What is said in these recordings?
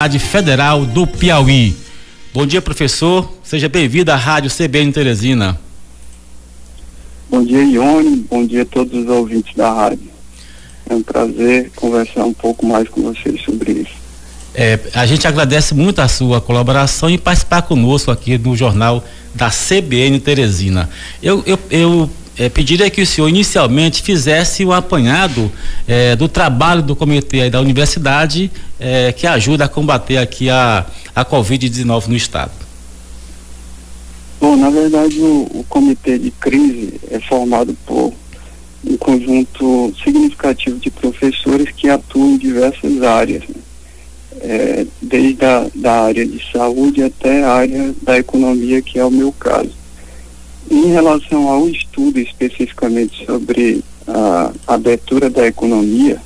Federal do Piauí. Bom dia, professor. Seja bem-vindo à Rádio CBN Teresina. Bom dia, Ione. Bom dia a todos os ouvintes da rádio. É um prazer conversar um pouco mais com vocês sobre isso. É, a gente agradece muito a sua colaboração e participar conosco aqui no jornal da CBN Teresina. Eu, eu, eu é, pediria que o senhor inicialmente fizesse um apanhado é, do trabalho do comitê da universidade é, que ajuda a combater aqui a, a Covid-19 no estado. Bom, na verdade o, o, comitê de crise é formado por um conjunto significativo de professores que atuam em diversas áreas, né? É, desde a da área de saúde até a área da economia, que é o meu caso. Em relação ao estudo especificamente sobre a abertura da economia,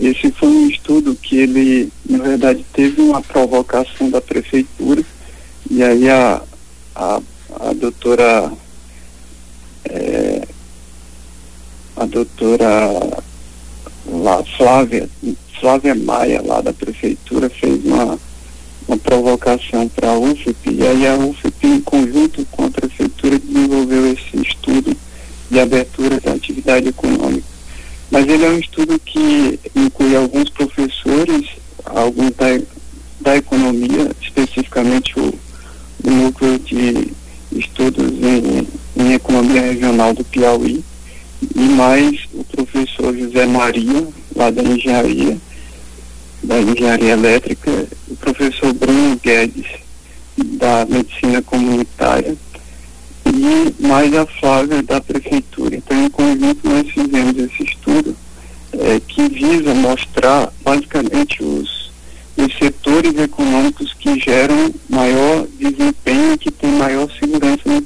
esse foi um estudo que ele, na verdade, teve uma provocação da prefeitura e aí a, a, a doutora é, a doutora lá, Flávia, Flávia Maia, lá da prefeitura, fez uma, uma provocação para a UFP, e aí a UFP, em conjunto com a prefeitura, desenvolveu esse estudo de abertura da atividade econômica. Mas ele é um estudo que inclui alguns professores, alguns da, da economia, especificamente o, o núcleo de estudos em, em economia regional do Piauí, e mais o professor José Maria, lá da engenharia, da engenharia elétrica, o professor Bruno Guedes, da medicina comunitária, e mais a Flávia da prefeitura. Então, em conjunto, nós fizemos esse estudo é, que visa mostrar basicamente os, os setores econômicos que geram maior desempenho que tem maior segurança no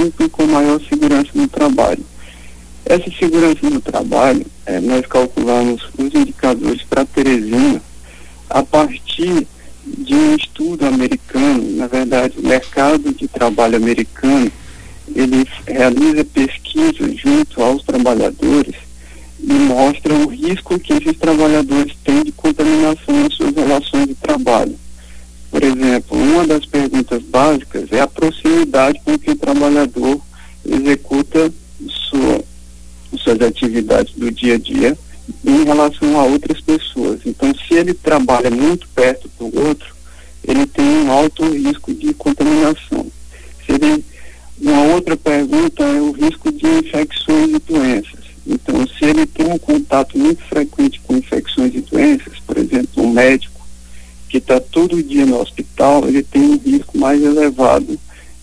e com maior segurança no trabalho. Essa segurança no trabalho, eh, nós calculamos os indicadores para Teresina a partir de um estudo americano, na verdade, o mercado de trabalho americano, ele realiza pesquisas junto aos trabalhadores e mostra o risco que esses trabalhadores têm de contaminação nas suas relações de trabalho. Por exemplo, uma das perguntas básicas é a proximidade com que o trabalhador executa sua, suas atividades do dia a dia em relação a outras pessoas. Então, se ele trabalha muito perto do outro, ele tem um alto risco de contaminação. Se ele, uma outra pergunta é o risco de infecções e doenças. Então, se ele tem um contato muito frequente com infecções e doenças, por exemplo, um médico que está todo dia no hospital, ele tem um risco mais elevado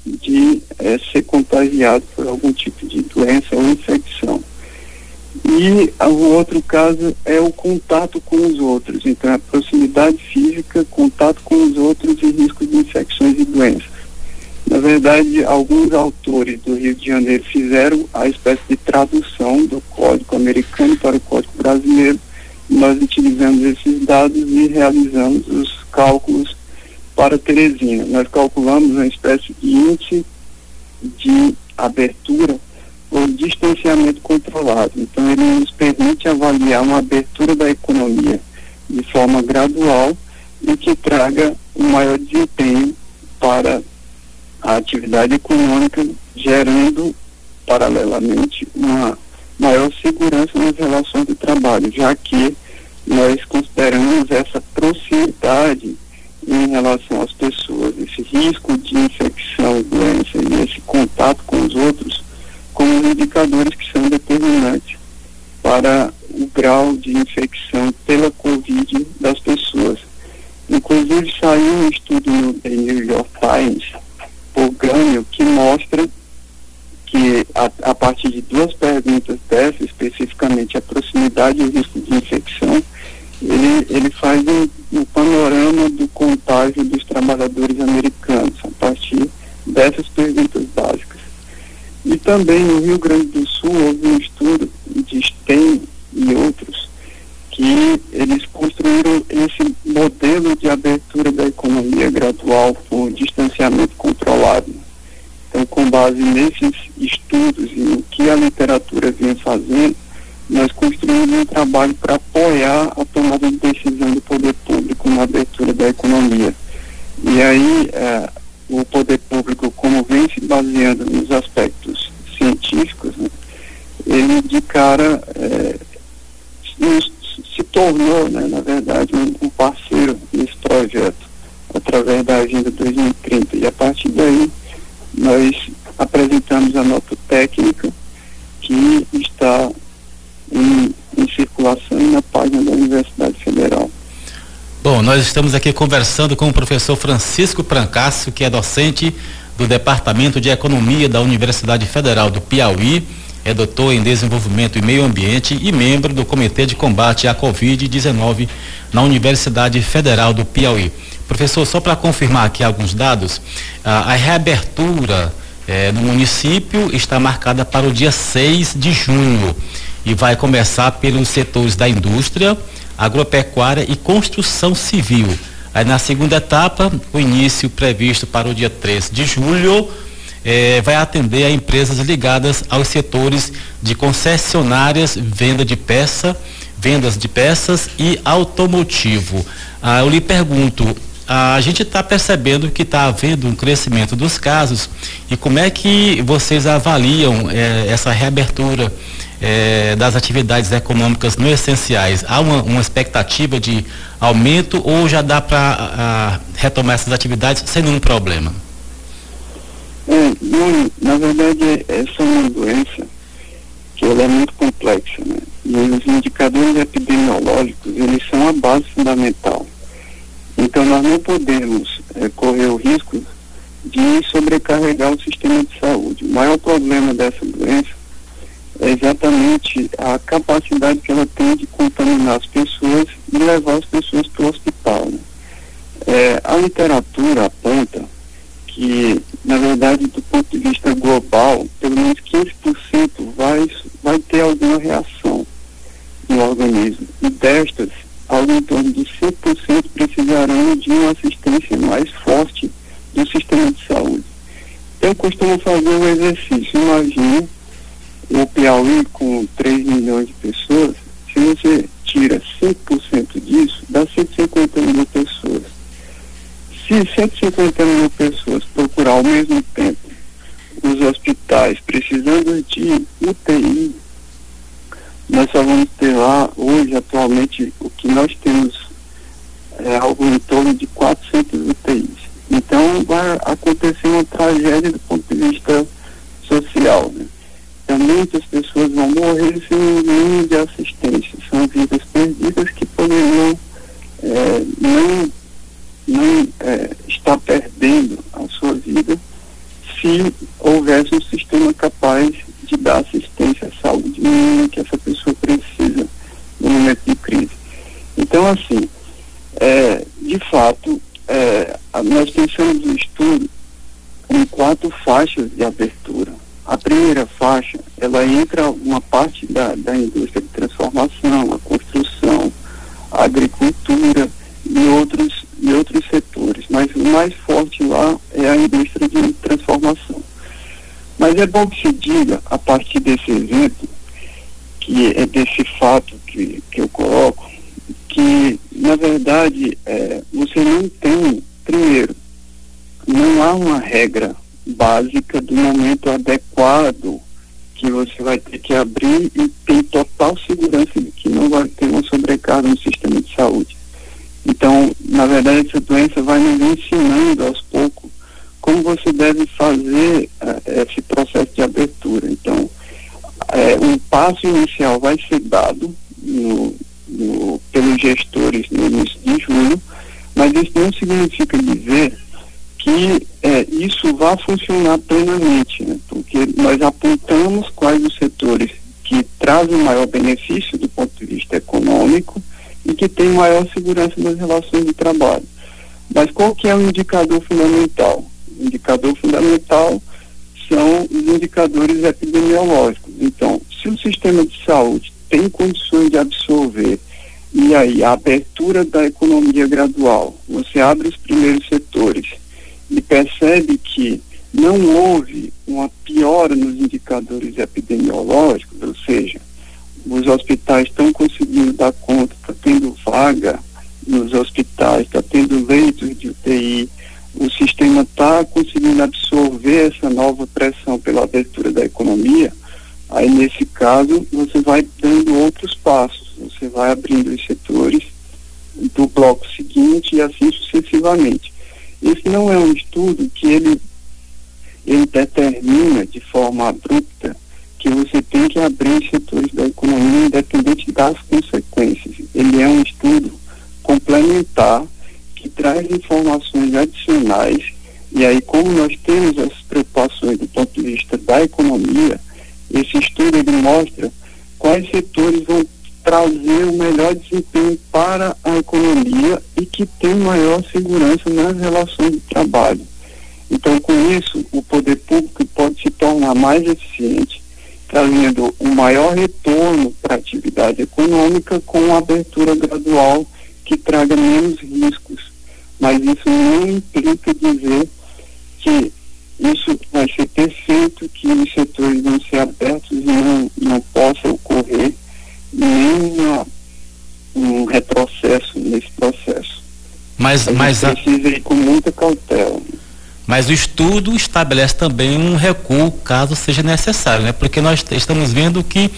de é, ser contagiado por algum tipo de doença ou infecção. E o outro caso é o contato com os outros, então a proximidade física, contato com os outros e risco de infecções e doenças. Na verdade, alguns autores do Rio de Janeiro fizeram a espécie de tradução do código americano para o código brasileiro. Nós utilizamos esses dados e realizamos os cálculos para Teresina. Nós calculamos uma espécie de índice de abertura ou distanciamento controlado. Então, ele nos permite avaliar uma abertura da economia de forma gradual e que traga um maior desempenho para a atividade econômica, gerando, paralelamente, uma maior segurança nas relações de trabalho, já que nós consideramos essa proximidade em relação às pessoas, esse risco de infecção doença e esse contato com os outros como indicadores que são determinantes para o grau de infecção pela Covid das pessoas. Inclusive saiu um estudo no The New York Times por Gânio que mostra que a a partir de duas perguntas dessas, especificamente a proximidade e o risco de infecção, ele, ele faz um, um panorama do contágio dos trabalhadores americanos, a partir dessas perguntas básicas. E também no Rio Grande do Sul houve um estudo de STEM e outros que eles construíram esse modelo de abertura da economia gradual por distanciamento controlado. Então, com base nesses estudos e no que a literatura vem fazendo, nós construímos um trabalho para apoiar a tomada de decisão do poder público na abertura da economia. E aí, é, o poder público, como vem se baseando nos aspectos científicos, né, ele de cara é, se tornou, né, na verdade, um, um parceiro nesse projeto, através da Agenda 2030. E a partir daí, nós apresentamos a nota técnica que está em, em circulação na página da Universidade Federal. Bom, nós estamos aqui conversando com o professor Francisco Prancasso, que é docente do Departamento de Economia da Universidade Federal do Piauí, é doutor em Desenvolvimento e Meio Ambiente e membro do Comitê de Combate à Covid-19 na Universidade Federal do Piauí. Professor, só para confirmar aqui alguns dados, a, a reabertura eh, no município está marcada para o dia 6 de junho e vai começar pelos setores da indústria, agropecuária e construção civil. Aí na segunda etapa, o início previsto para o dia 3 de julho, eh, vai atender a empresas ligadas aos setores de concessionárias, venda de peça, vendas de peças e automotivo. Ah, eu lhe pergunto, a gente está percebendo que está havendo um crescimento dos casos e como é que vocês avaliam eh, essa reabertura eh, das atividades econômicas no essenciais? Há uma, uma expectativa de aumento ou já dá para retomar essas atividades sem nenhum problema? É, não, na verdade, essa é uma doença que ela é muito complexa, né? E os indicadores epidemiológicos, eles são a base fundamental. Então, nós não podemos é, correr o risco de sobrecarregar o sistema de saúde. O maior problema dessa doença é exatamente a capacidade que ela tem de contaminar as pessoas e levar as pessoas para o hospital. Né? É, a literatura aponta que, na verdade, do ponto de vista global, pelo menos 15% vai, vai ter alguma reação no organismo. E destas, algo em torno de 5% precisarão de uma assistência mais forte do sistema de saúde. Eu costumo fazer um exercício. Imagine o Piauí com 3 milhões de pessoas, se você tira 5% disso, dá 150 mil pessoas. Se 150 mil pessoas procurar ao mesmo tempo os hospitais precisando de UTI, nós só vamos ter lá hoje, atualmente, o que nós temos é algo em torno de 400 UTIs. Então vai acontecer uma tragédia do ponto de vista social. Né? Então muitas pessoas vão morrer sem nenhum de assistência. São vidas perdidas que poderiam é, não não é, está perdendo a sua vida se houvesse um sistema capaz de dar assistência à saúde mínima que essa pessoa precisa no momento de crise. Então, assim, é, de fato, é, nós pensamos no estudo em quatro faixas de abertura. A primeira faixa, ela entra uma parte da, da indústria de transformação, a construção, a agricultura e outros e outros setores, mas o mais forte lá é a indústria de transformação. Mas é bom que se diga, a partir desse exemplo, que é desse fato que, que eu coloco, que, na verdade, é, você não tem, primeiro, não há uma regra básica do momento adequado que você vai ter que abrir e tem total segurança de que não vai ter uma sobrecarga no sistema de saúde. Então, na verdade, essa doença vai nos ensinando aos poucos como você deve fazer uh, esse processo de abertura. Então, uh, um passo inicial vai ser dado no, no, pelos gestores no início de julho, mas isso não significa dizer que é, isso vai funcionar plenamente, né? porque nós apontamos maior benefício do ponto de tem maior segurança nas relações de trabalho. Mas qual que é o indicador fundamental? O indicador fundamental são os indicadores epidemiológicos. Então, se o sistema de saúde tem condições de absorver e aí a abertura da economia gradual, você abre os primeiros setores e percebe que não houve uma piora nos indicadores epidemiológicos, ou seja, os hospitais estão conseguindo dar conta, está tendo vaga nos hospitais, está tendo leitos de UTI, o sistema está conseguindo absorver essa nova pressão pela abertura da economia, aí nesse caso você vai dando outros passos, você vai abrindo os setores do bloco seguinte e assim sucessivamente. Esse não é um estudo que ele, ele determina de forma abrupta que você tem que abrir setores da economia independente das consequências. Ele é um estudo complementar que traz informações adicionais e aí como nós temos as preocupações do ponto de vista da economia, esse estudo ele mostra quais setores vão trazer o melhor desempenho para a economia e que tem maior segurança nas relações de trabalho. Então, com isso, o poder público pode se tornar mais eficiente, trazendo um maior retorno para a atividade econômica com a abertura gradual que traga menos riscos. Mas isso não implica dizer que isso vai ser perfeito, que os setores vão ser abertos e não, não possa ocorrer nenhuma, um retrocesso nesse processo. Mas, a mas precisa ir com muita cautela. Mas o estudo estabelece também um recuo caso seja necessário, né? Porque nós estamos vendo que,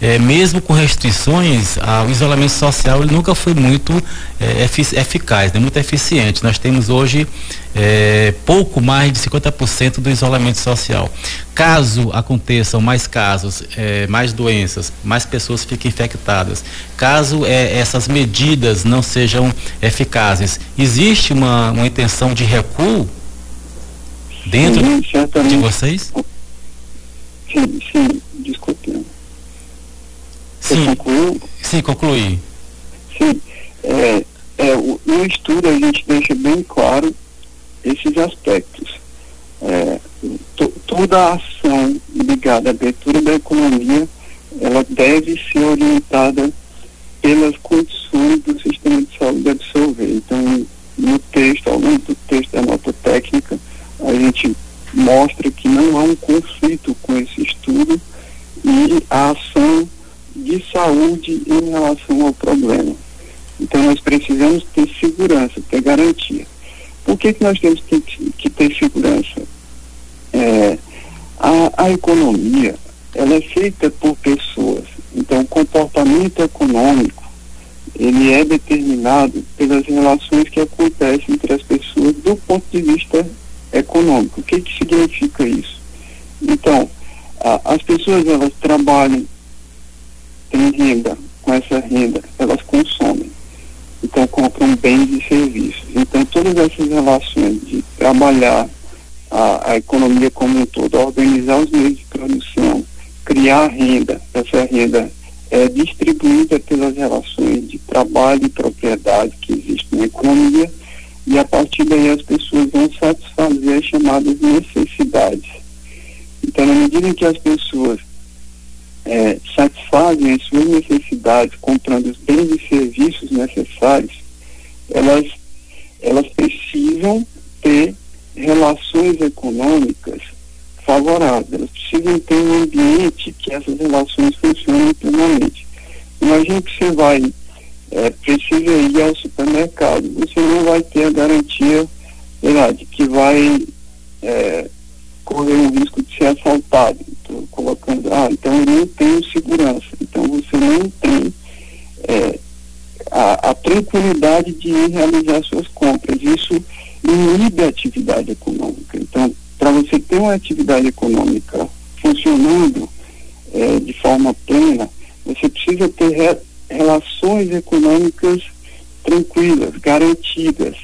eh, mesmo com restrições, a, o isolamento social nunca foi muito eh, eficaz, né? muito eficiente. Nós temos hoje eh, pouco mais de 50% do isolamento social. Caso aconteçam mais casos, mais doenças, mais pessoas fiquem infectadas, caso essas medidas não sejam eficazes, existe uma, uma intenção de recuo dentro sim, de vocês? Sim, sim, desculpe. Sim, concluiu? Sim, concluí. Sim, é, é, no estudo a gente deixa bem claro esses aspectos. É, to, toda a ação ligada à abertura da economia, ela deve ser orientada pelas condições do sistema de saúde absorver. Então, no texto, ao longo do texto da nota técnica, a gente mostra que não há um conflito com esse estudo e a ação de saúde em relação ao problema. Então nós precisamos ter segurança, ter garantia. Por que, que nós temos que, que ter segurança? É, a, a economia ela é feita por pessoas. Então o comportamento econômico ele é determinado pelas relações que acontecem entre as pessoas do ponto de vista econômico. O que, que significa isso? Então, a, as pessoas elas trabalham, têm renda, com essa renda elas consomem. Então compram bens e serviços. Então todas essas relações de trabalhar a, a economia como um todo, organizar os meios de produção, criar renda, essa renda é distribuída pelas relações de trabalho e propriedade que existem na economia e a partir daí as chamadas necessidades. Então, na medida em que as pessoas é, satisfazem as suas necessidades comprando os bens e serviços necessários, elas, elas precisam ter relações econômicas favoráveis, elas precisam ter um ambiente que essas relações funcionem plenamente. Imagina que você vai é, precisa ir ao supermercado, você não vai ter a garantia lá, de que vai é, correr o risco de ser assaltado. Estou colocando, ah, então eu não tenho segurança. Então você não tem é, a, a, tranquilidade de ir realizar suas compras. Isso inibe a atividade econômica. Então, para você ter uma atividade econômica funcionando é, de forma plena, você precisa ter relações econômicas tranquilas, garantidas.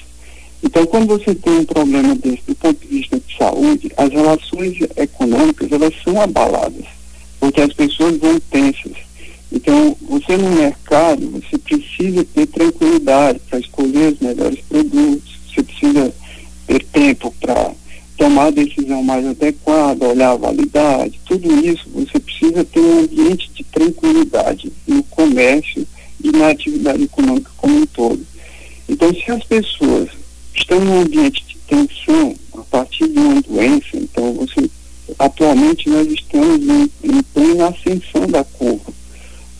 Então, quando você tem um problema desse do ponto de vista de saúde, as relações econômicas elas são abaladas, porque as pessoas vão tensas. Então, você no mercado, você precisa ter tranquilidade para escolher os melhores produtos, você precisa ter tempo para tomar a decisão mais adequada, olhar a validade, tudo isso você precisa ter um ambiente de tranquilidade no comércio e na atividade econômica como um todo. Então, se as pessoas estão em ambiente de tensão a partir de uma doença, então você atualmente nós estamos em, em plena ascensão da curva.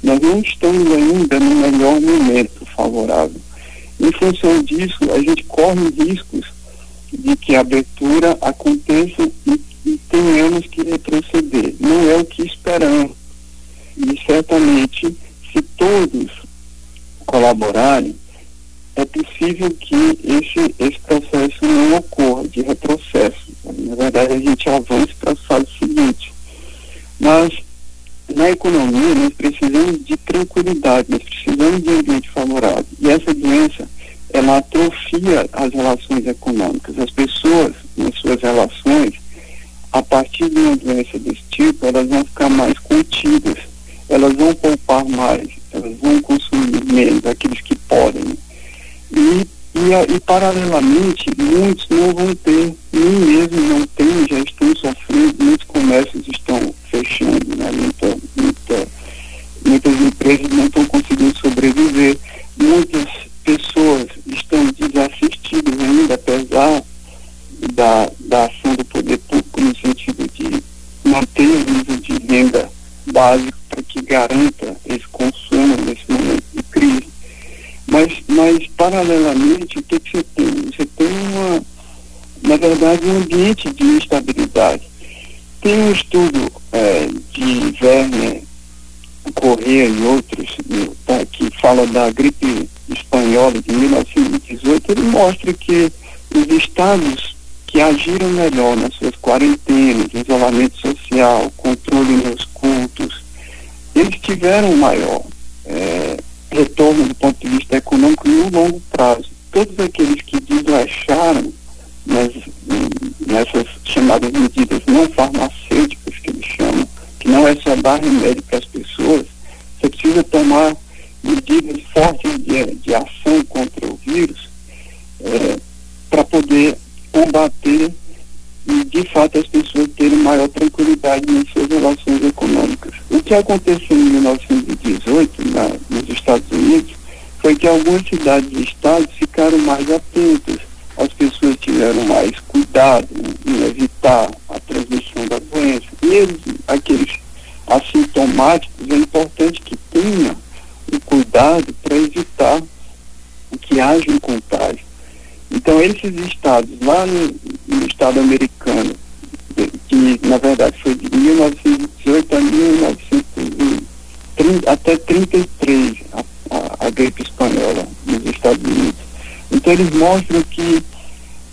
Nós não estamos ainda no melhor momento favorável. Em função disso, a gente corre riscos de que a abertura aconteça e, e tenhamos que retroceder. Não é o que esperamos. E certamente, se todos colaborarem, é possível que E, e, paralelamente, muitos não vão ter, nem mesmo não têm, já Corrêa e outros tá, que fala da gripe espanhola de 1918, ele mostra que os estados que agiram melhor nas suas quarentenas, isolamento social, controle nos cultos, eles tiveram maior é, retorno do ponto de vista econômico no longo prazo. Todos aqueles que desleixaram nas, nessas chamadas medidas não farmacêuticas que eles chamam, que não é só dar remédio para precisa tomar medidas fortes de, de ação contra o vírus é, para poder combater e, de fato, as pessoas terem maior tranquilidade nas suas relações econômicas. O que aconteceu em 1918 na, nos Estados Unidos foi que algumas cidades e estados ficaram mais atentas, as pessoas tiveram mais cuidado em evitar a transmissão da doença. E eles, aqueles assintomáticos, é importante que tenham o cuidado para evitar que haja um contágio. Então, esses estados, lá no, no estado americano, que na verdade foi de 1918 a 1930, até 33, a, a, a gripe espanhola nos Estados Unidos. Então, eles mostram que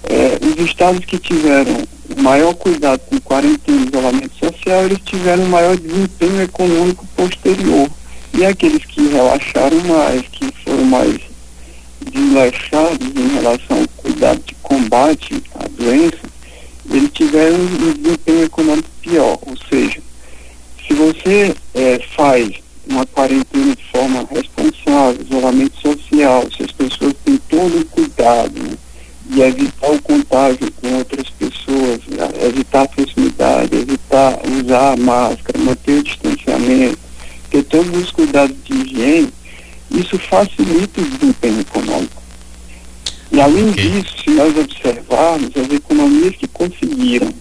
é, os estados que tiveram maior cuidado com quarentena e isolamento social, eles tiveram maior desempenho econômico posterior. E aqueles que relaxaram mais, que foram mais desleixados em relação ao cuidado de combate à doença, eles tiveram um desempenho econômico pior. Ou seja, se você é, faz uma quarentena de forma responsável, isolamento usar a máscara, manter o distanciamento, ter todos os cuidados de higiene, isso facilita o desempenho econômico. E além okay. disso, se nós observarmos, as economias que conseguiram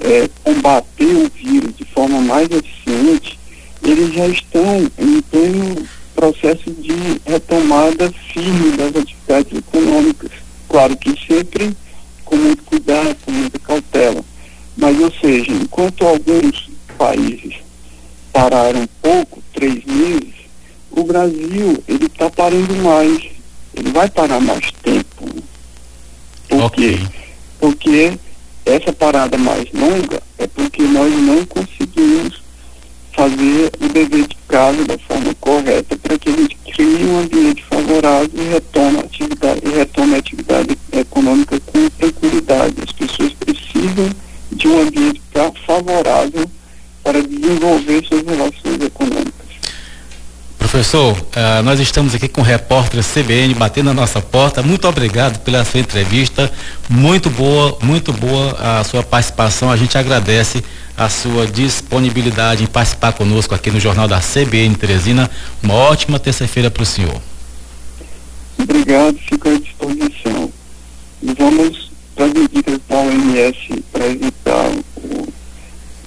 é, combater o vírus de forma mais eficiente, eles já estão em pleno processo de retomada firme das atividades econômicas. Claro que sempre com muito cuidado, com muita cautela. Mas, ou seja, enquanto alguns países pararam pouco, três meses, o Brasil ele está parando mais. Ele vai parar mais tempo. Por okay. quê? Porque essa parada mais longa é porque nós não conseguimos fazer o dever de casa da forma correta para que a gente crie um ambiente favorável e retome a atividade, e retome a atividade econômica com tranquilidade. As pessoas precisam de um ambiente favorável para desenvolver suas relações econômicas. Professor, uh, nós estamos aqui com o repórter CBN batendo na nossa porta. Muito obrigado pela sua entrevista. Muito boa, muito boa a sua participação. A gente agradece a sua disponibilidade em participar conosco aqui no Jornal da CBN Teresina. Uma ótima terça-feira para o senhor. Obrigado, fico à disposição. E vamos fazer dicas da OMS para evitar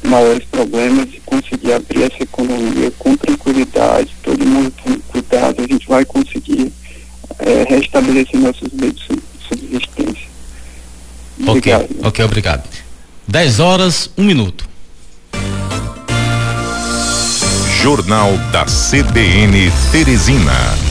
maiores problemas e conseguir abrir essa economia com tranquilidade, todo mundo com cuidado, a gente vai conseguir é, restabelecer nossos meios de subsistência. Obrigado. Ok, ok, obrigado. 10 horas, um minuto. Jornal da CBN Teresina.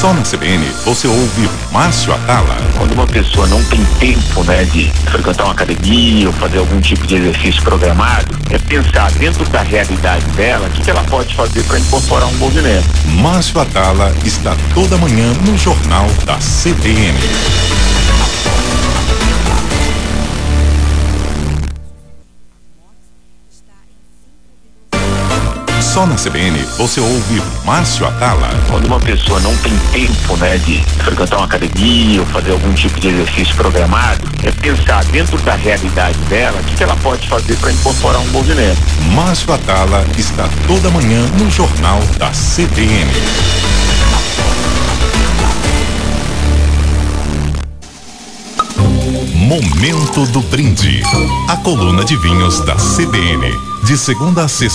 Só na CBN você ouve Márcio Atala. Quando uma pessoa não tem tempo, né, de frequentar uma academia ou fazer algum tipo de exercício programado, é pensar dentro da realidade dela o que, que ela pode fazer para incorporar um movimento. Márcio Atala está toda manhã no Jornal da CBN. Só na CBN você ouve Márcio Atala. Quando uma pessoa não tem tempo, né, de frequentar uma academia ou fazer algum tipo de exercício programado, é pensar dentro da realidade dela o que, que ela pode fazer para incorporar um movimento. Márcio Atala está toda manhã no Jornal da CBN. Momento do Brinde. A coluna de vinhos da CBN. De segunda a sexta